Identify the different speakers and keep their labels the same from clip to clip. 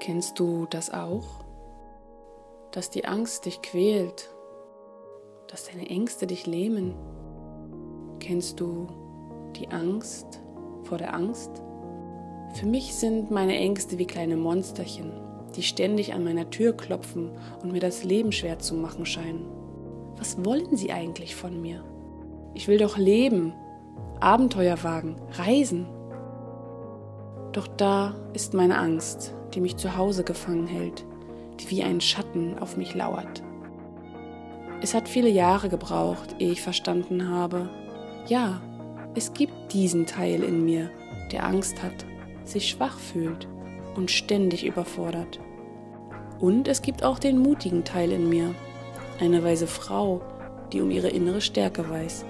Speaker 1: Kennst du das auch? Dass die Angst dich quält, dass deine Ängste dich lähmen. Kennst du die Angst vor der Angst? Für mich sind meine Ängste wie kleine Monsterchen, die ständig an meiner Tür klopfen und mir das Leben schwer zu machen scheinen. Was wollen sie eigentlich von mir? Ich will doch leben, Abenteuer wagen, reisen. Doch da ist meine Angst, die mich zu Hause gefangen hält, die wie ein Schatten auf mich lauert. Es hat viele Jahre gebraucht, ehe ich verstanden habe, ja, es gibt diesen Teil in mir, der Angst hat, sich schwach fühlt und ständig überfordert. Und es gibt auch den mutigen Teil in mir, eine weise Frau, die um ihre innere Stärke weiß.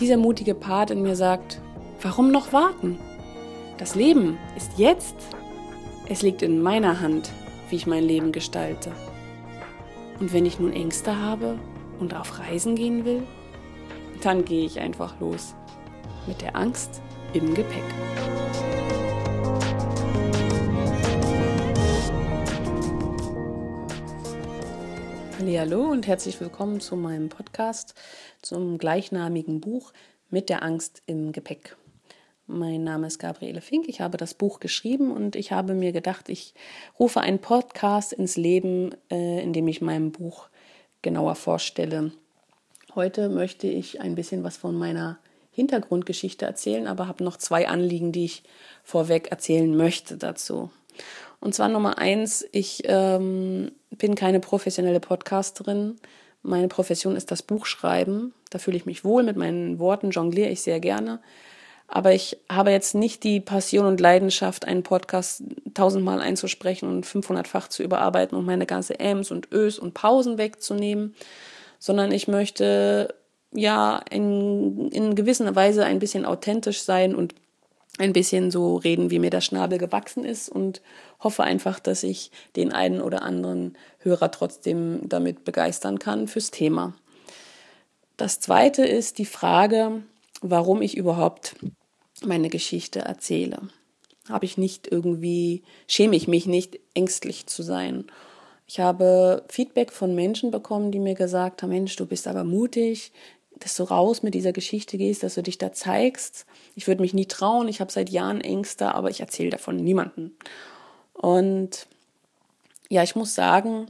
Speaker 1: Dieser mutige Part in mir sagt, warum noch warten? Das Leben ist jetzt. Es liegt in meiner Hand, wie ich mein Leben gestalte. Und wenn ich nun Ängste habe und auf Reisen gehen will, dann gehe ich einfach los. Mit der Angst im Gepäck. Hallo und herzlich willkommen zu meinem Podcast zum gleichnamigen Buch mit der Angst im Gepäck. Mein Name ist Gabriele Fink. Ich habe das Buch geschrieben und ich habe mir gedacht, ich rufe einen Podcast ins Leben, äh, in dem ich mein Buch genauer vorstelle. Heute möchte ich ein bisschen was von meiner Hintergrundgeschichte erzählen, aber habe noch zwei Anliegen, die ich vorweg erzählen möchte dazu. Und zwar Nummer eins, ich ähm, bin keine professionelle Podcasterin. Meine Profession ist das Buchschreiben. Da fühle ich mich wohl mit meinen Worten, jongliere ich sehr gerne. Aber ich habe jetzt nicht die Passion und Leidenschaft, einen Podcast tausendmal einzusprechen und 500-fach zu überarbeiten und meine ganze Ms und Ös und Pausen wegzunehmen, sondern ich möchte ja in, in gewisser Weise ein bisschen authentisch sein und ein bisschen so reden, wie mir der Schnabel gewachsen ist und hoffe einfach, dass ich den einen oder anderen Hörer trotzdem damit begeistern kann fürs Thema. Das zweite ist die Frage, warum ich überhaupt meine Geschichte erzähle. Habe ich nicht irgendwie, schäme ich mich nicht, ängstlich zu sein. Ich habe Feedback von Menschen bekommen, die mir gesagt haben, Mensch, du bist aber mutig, dass du raus mit dieser Geschichte gehst, dass du dich da zeigst. Ich würde mich nie trauen, ich habe seit Jahren Ängste, aber ich erzähle davon niemanden. Und ja, ich muss sagen,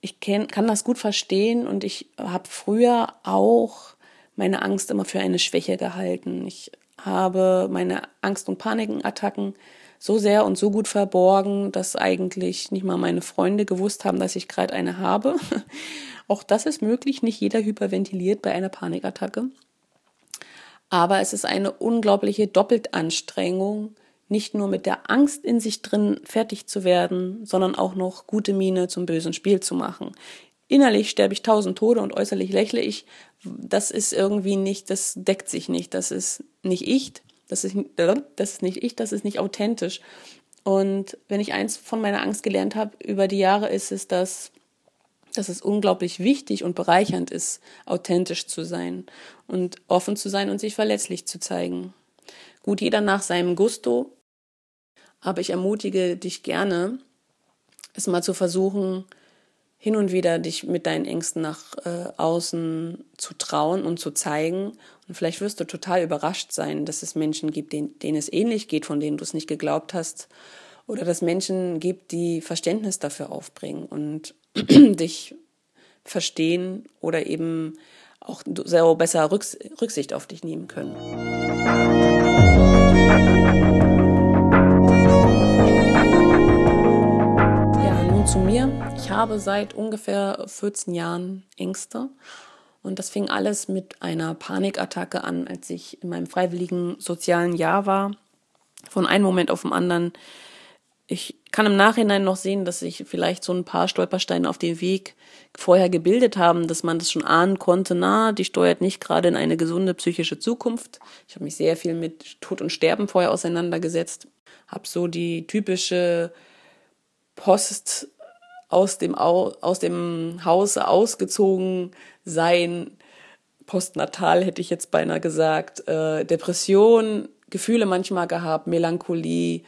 Speaker 1: ich kann das gut verstehen und ich habe früher auch meine Angst immer für eine Schwäche gehalten. Ich habe meine Angst- und Panikattacken so sehr und so gut verborgen, dass eigentlich nicht mal meine Freunde gewusst haben, dass ich gerade eine habe. Auch das ist möglich, nicht jeder hyperventiliert bei einer Panikattacke. Aber es ist eine unglaubliche Doppeltanstrengung, nicht nur mit der Angst in sich drin fertig zu werden, sondern auch noch gute Miene zum bösen Spiel zu machen innerlich sterbe ich tausend Tode und äußerlich lächle ich, das ist irgendwie nicht, das deckt sich nicht, das ist nicht ich, das ist, das ist nicht ich, das ist nicht authentisch. Und wenn ich eins von meiner Angst gelernt habe über die Jahre, ist es, dass, dass es unglaublich wichtig und bereichernd ist, authentisch zu sein und offen zu sein und sich verletzlich zu zeigen. Gut, jeder nach seinem Gusto, aber ich ermutige dich gerne, es mal zu versuchen, hin und wieder dich mit deinen Ängsten nach äh, außen zu trauen und zu zeigen. Und vielleicht wirst du total überrascht sein, dass es Menschen gibt, denen, denen es ähnlich geht, von denen du es nicht geglaubt hast. Oder dass Menschen gibt, die Verständnis dafür aufbringen und dich verstehen oder eben auch sehr besser Rücksicht auf dich nehmen können. Habe seit ungefähr 14 Jahren Ängste. Und das fing alles mit einer Panikattacke an, als ich in meinem freiwilligen sozialen Jahr war. Von einem Moment auf den anderen. Ich kann im Nachhinein noch sehen, dass sich vielleicht so ein paar Stolpersteine auf dem Weg vorher gebildet haben, dass man das schon ahnen konnte, na, die steuert nicht gerade in eine gesunde psychische Zukunft. Ich habe mich sehr viel mit Tod und Sterben vorher auseinandergesetzt, habe so die typische Post aus dem, aus dem Hause ausgezogen sein, postnatal hätte ich jetzt beinahe gesagt, äh, Depression, Gefühle manchmal gehabt, Melancholie,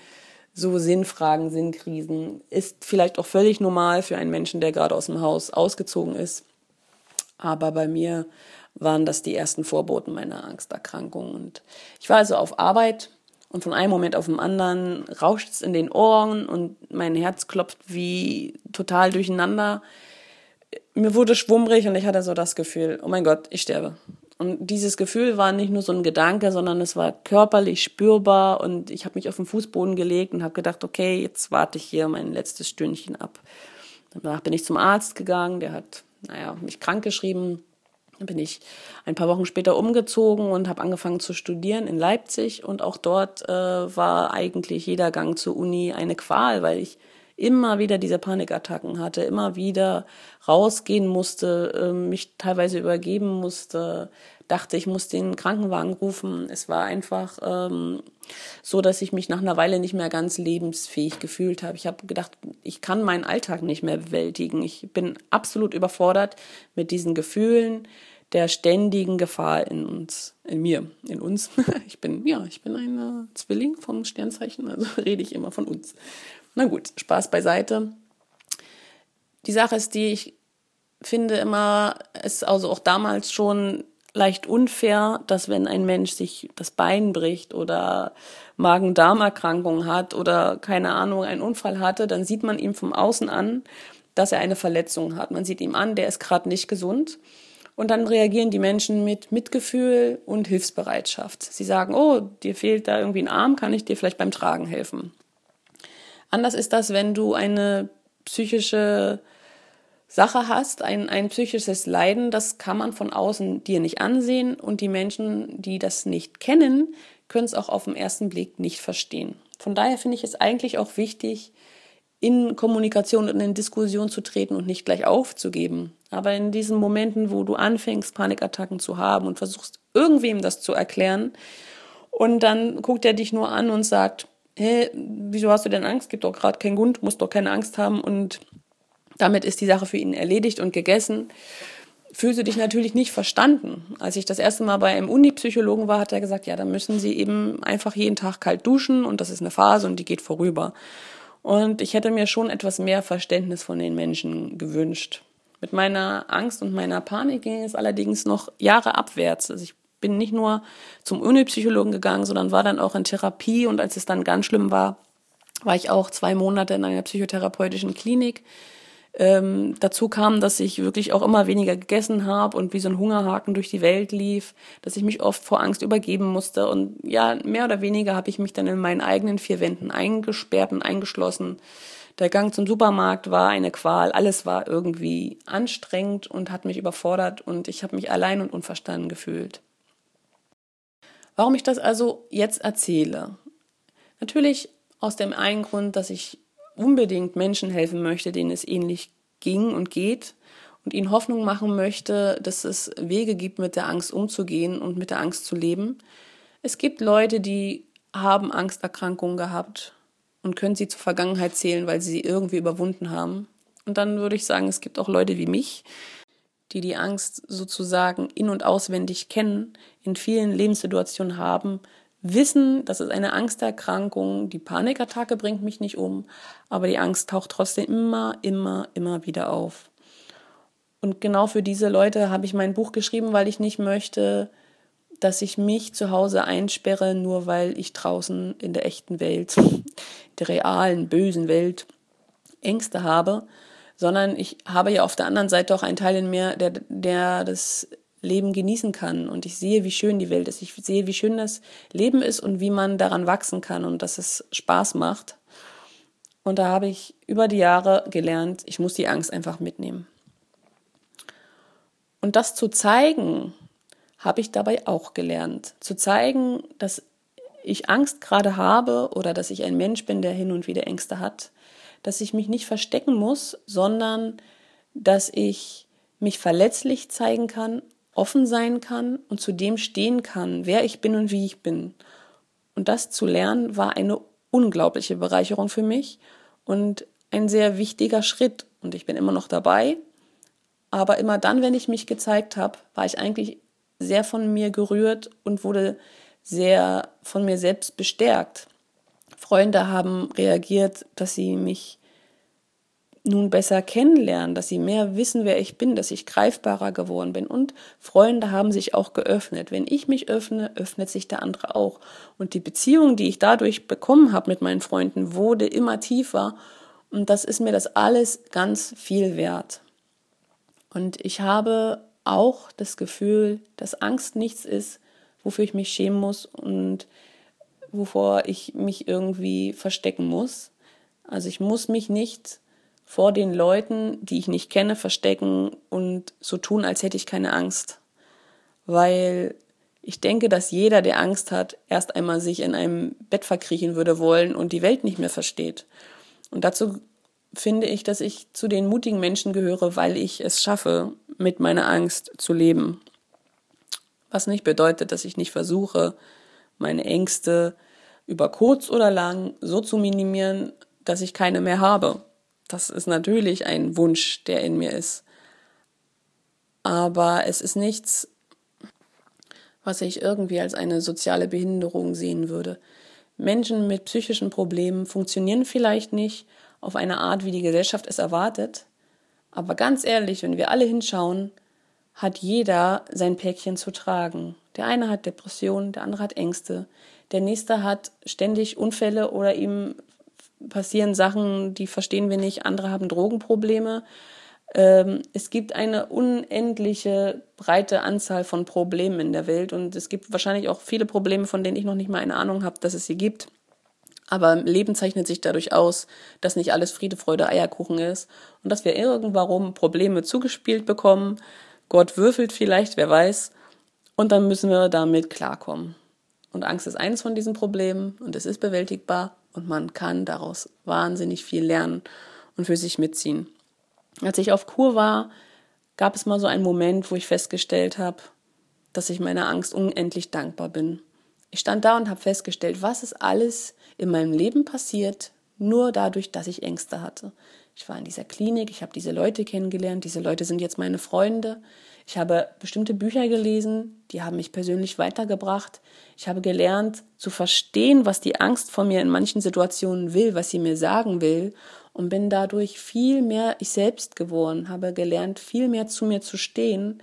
Speaker 1: so Sinnfragen, Sinnkrisen. Ist vielleicht auch völlig normal für einen Menschen, der gerade aus dem Haus ausgezogen ist. Aber bei mir waren das die ersten Vorboten meiner Angsterkrankung. Und ich war also auf Arbeit und von einem Moment auf den anderen rauscht es in den Ohren und mein Herz klopft wie total durcheinander. Mir wurde schwummrig und ich hatte so das Gefühl, oh mein Gott, ich sterbe. Und dieses Gefühl war nicht nur so ein Gedanke, sondern es war körperlich spürbar und ich habe mich auf den Fußboden gelegt und habe gedacht, okay, jetzt warte ich hier mein letztes Stündchen ab. Danach bin ich zum Arzt gegangen, der hat, naja, mich krank geschrieben. Bin ich ein paar Wochen später umgezogen und habe angefangen zu studieren in Leipzig und auch dort äh, war eigentlich jeder Gang zur Uni eine Qual, weil ich immer wieder diese Panikattacken hatte, immer wieder rausgehen musste, ähm, mich teilweise übergeben musste, dachte, ich muss den Krankenwagen rufen. Es war einfach ähm, so, dass ich mich nach einer Weile nicht mehr ganz lebensfähig gefühlt habe. Ich habe gedacht, ich kann meinen Alltag nicht mehr bewältigen. Ich bin absolut überfordert mit diesen Gefühlen der ständigen Gefahr in uns, in mir, in uns. Ich bin, ja, ich bin ein Zwilling vom Sternzeichen, also rede ich immer von uns. Na gut, Spaß beiseite. Die Sache ist die, ich finde immer, es also auch damals schon leicht unfair, dass wenn ein Mensch sich das Bein bricht oder Magen-Darm-Erkrankung hat oder keine Ahnung, einen Unfall hatte, dann sieht man ihm vom Außen an, dass er eine Verletzung hat. Man sieht ihm an, der ist gerade nicht gesund. Und dann reagieren die Menschen mit Mitgefühl und Hilfsbereitschaft. Sie sagen, oh, dir fehlt da irgendwie ein Arm, kann ich dir vielleicht beim Tragen helfen? Anders ist das, wenn du eine psychische Sache hast, ein, ein psychisches Leiden, das kann man von außen dir nicht ansehen und die Menschen, die das nicht kennen, können es auch auf den ersten Blick nicht verstehen. Von daher finde ich es eigentlich auch wichtig, in Kommunikation und in Diskussion zu treten und nicht gleich aufzugeben. Aber in diesen Momenten, wo du anfängst, Panikattacken zu haben und versuchst, irgendwem das zu erklären, und dann guckt er dich nur an und sagt, hä, wieso hast du denn Angst? Gibt doch gerade keinen Grund, musst doch keine Angst haben und damit ist die Sache für ihn erledigt und gegessen. Fühlst du dich natürlich nicht verstanden. Als ich das erste Mal bei einem Uni-Psychologen war, hat er gesagt, ja, da müssen Sie eben einfach jeden Tag kalt duschen und das ist eine Phase und die geht vorüber. Und ich hätte mir schon etwas mehr Verständnis von den Menschen gewünscht. Mit meiner Angst und meiner Panik ging es allerdings noch Jahre abwärts. Also ich bin nicht nur zum Unipsychologen gegangen, sondern war dann auch in Therapie und als es dann ganz schlimm war, war ich auch zwei Monate in einer psychotherapeutischen Klinik. Ähm, dazu kam, dass ich wirklich auch immer weniger gegessen habe und wie so ein Hungerhaken durch die Welt lief, dass ich mich oft vor Angst übergeben musste. Und ja, mehr oder weniger habe ich mich dann in meinen eigenen vier Wänden eingesperrt und eingeschlossen. Der Gang zum Supermarkt war eine Qual, alles war irgendwie anstrengend und hat mich überfordert und ich habe mich allein und unverstanden gefühlt. Warum ich das also jetzt erzähle? Natürlich aus dem einen Grund, dass ich unbedingt Menschen helfen möchte, denen es ähnlich ging und geht und ihnen Hoffnung machen möchte, dass es Wege gibt, mit der Angst umzugehen und mit der Angst zu leben. Es gibt Leute, die haben Angsterkrankungen gehabt und können sie zur Vergangenheit zählen, weil sie sie irgendwie überwunden haben. Und dann würde ich sagen, es gibt auch Leute wie mich, die die Angst sozusagen in und auswendig kennen, in vielen Lebenssituationen haben, wissen, das ist eine Angsterkrankung, die Panikattacke bringt mich nicht um, aber die Angst taucht trotzdem immer, immer, immer wieder auf. Und genau für diese Leute habe ich mein Buch geschrieben, weil ich nicht möchte, dass ich mich zu Hause einsperre, nur weil ich draußen in der echten Welt, der realen, bösen Welt Ängste habe, sondern ich habe ja auf der anderen Seite auch einen Teil in mir, der, der das Leben genießen kann. Und ich sehe, wie schön die Welt ist. Ich sehe, wie schön das Leben ist und wie man daran wachsen kann und dass es Spaß macht. Und da habe ich über die Jahre gelernt, ich muss die Angst einfach mitnehmen. Und das zu zeigen, habe ich dabei auch gelernt. Zu zeigen, dass ich Angst gerade habe oder dass ich ein Mensch bin, der hin und wieder Ängste hat, dass ich mich nicht verstecken muss, sondern dass ich mich verletzlich zeigen kann, offen sein kann und zu dem stehen kann, wer ich bin und wie ich bin. Und das zu lernen war eine unglaubliche Bereicherung für mich und ein sehr wichtiger Schritt. Und ich bin immer noch dabei. Aber immer dann, wenn ich mich gezeigt habe, war ich eigentlich sehr von mir gerührt und wurde sehr von mir selbst bestärkt. Freunde haben reagiert, dass sie mich nun besser kennenlernen, dass sie mehr wissen, wer ich bin, dass ich greifbarer geworden bin. Und Freunde haben sich auch geöffnet. Wenn ich mich öffne, öffnet sich der andere auch. Und die Beziehung, die ich dadurch bekommen habe mit meinen Freunden, wurde immer tiefer. Und das ist mir das alles ganz viel wert. Und ich habe auch das Gefühl, dass Angst nichts ist, wofür ich mich schämen muss und wovor ich mich irgendwie verstecken muss. Also ich muss mich nicht vor den Leuten, die ich nicht kenne, verstecken und so tun, als hätte ich keine Angst. Weil ich denke, dass jeder, der Angst hat, erst einmal sich in einem Bett verkriechen würde wollen und die Welt nicht mehr versteht. Und dazu finde ich, dass ich zu den mutigen Menschen gehöre, weil ich es schaffe, mit meiner Angst zu leben. Was nicht bedeutet, dass ich nicht versuche, meine Ängste über kurz oder lang so zu minimieren, dass ich keine mehr habe. Das ist natürlich ein Wunsch, der in mir ist. Aber es ist nichts, was ich irgendwie als eine soziale Behinderung sehen würde. Menschen mit psychischen Problemen funktionieren vielleicht nicht auf eine Art, wie die Gesellschaft es erwartet. Aber ganz ehrlich, wenn wir alle hinschauen, hat jeder sein Päckchen zu tragen. Der eine hat Depressionen, der andere hat Ängste, der nächste hat ständig Unfälle oder ihm passieren Sachen, die verstehen wir nicht, andere haben Drogenprobleme. Ähm, es gibt eine unendliche breite Anzahl von Problemen in der Welt und es gibt wahrscheinlich auch viele Probleme, von denen ich noch nicht mal eine Ahnung habe, dass es sie gibt. Aber Leben zeichnet sich dadurch aus, dass nicht alles Friede, Freude, Eierkuchen ist und dass wir irgendwann Probleme zugespielt bekommen. Gott würfelt vielleicht, wer weiß. Und dann müssen wir damit klarkommen. Und Angst ist eines von diesen Problemen und es ist bewältigbar und man kann daraus wahnsinnig viel lernen und für sich mitziehen. Als ich auf Kur war, gab es mal so einen Moment, wo ich festgestellt habe, dass ich meiner Angst unendlich dankbar bin. Ich stand da und habe festgestellt, was ist alles in meinem Leben passiert, nur dadurch, dass ich Ängste hatte. Ich war in dieser Klinik, ich habe diese Leute kennengelernt, diese Leute sind jetzt meine Freunde. Ich habe bestimmte Bücher gelesen, die haben mich persönlich weitergebracht. Ich habe gelernt zu verstehen, was die Angst von mir in manchen Situationen will, was sie mir sagen will und bin dadurch viel mehr ich selbst geworden, habe gelernt, viel mehr zu mir zu stehen.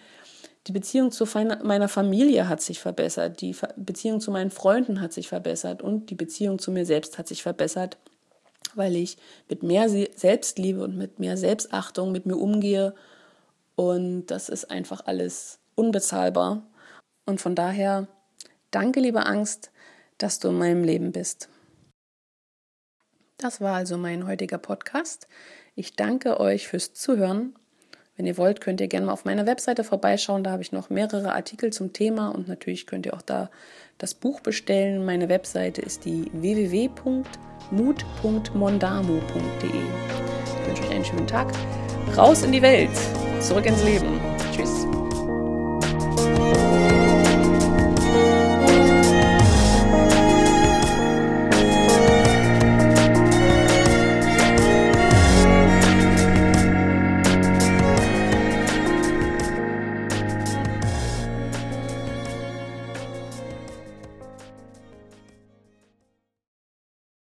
Speaker 1: Die Beziehung zu meiner Familie hat sich verbessert, die Beziehung zu meinen Freunden hat sich verbessert und die Beziehung zu mir selbst hat sich verbessert, weil ich mit mehr Selbstliebe und mit mehr Selbstachtung mit mir umgehe und das ist einfach alles unbezahlbar. Und von daher, danke, liebe Angst, dass du in meinem Leben bist. Das war also mein heutiger Podcast. Ich danke euch fürs Zuhören. Wenn ihr wollt, könnt ihr gerne mal auf meiner Webseite vorbeischauen. Da habe ich noch mehrere Artikel zum Thema und natürlich könnt ihr auch da das Buch bestellen. Meine Webseite ist die www.mut.mondamo.de. Ich wünsche euch einen schönen Tag. Raus in die Welt! Zurück ins Leben. Tschüss.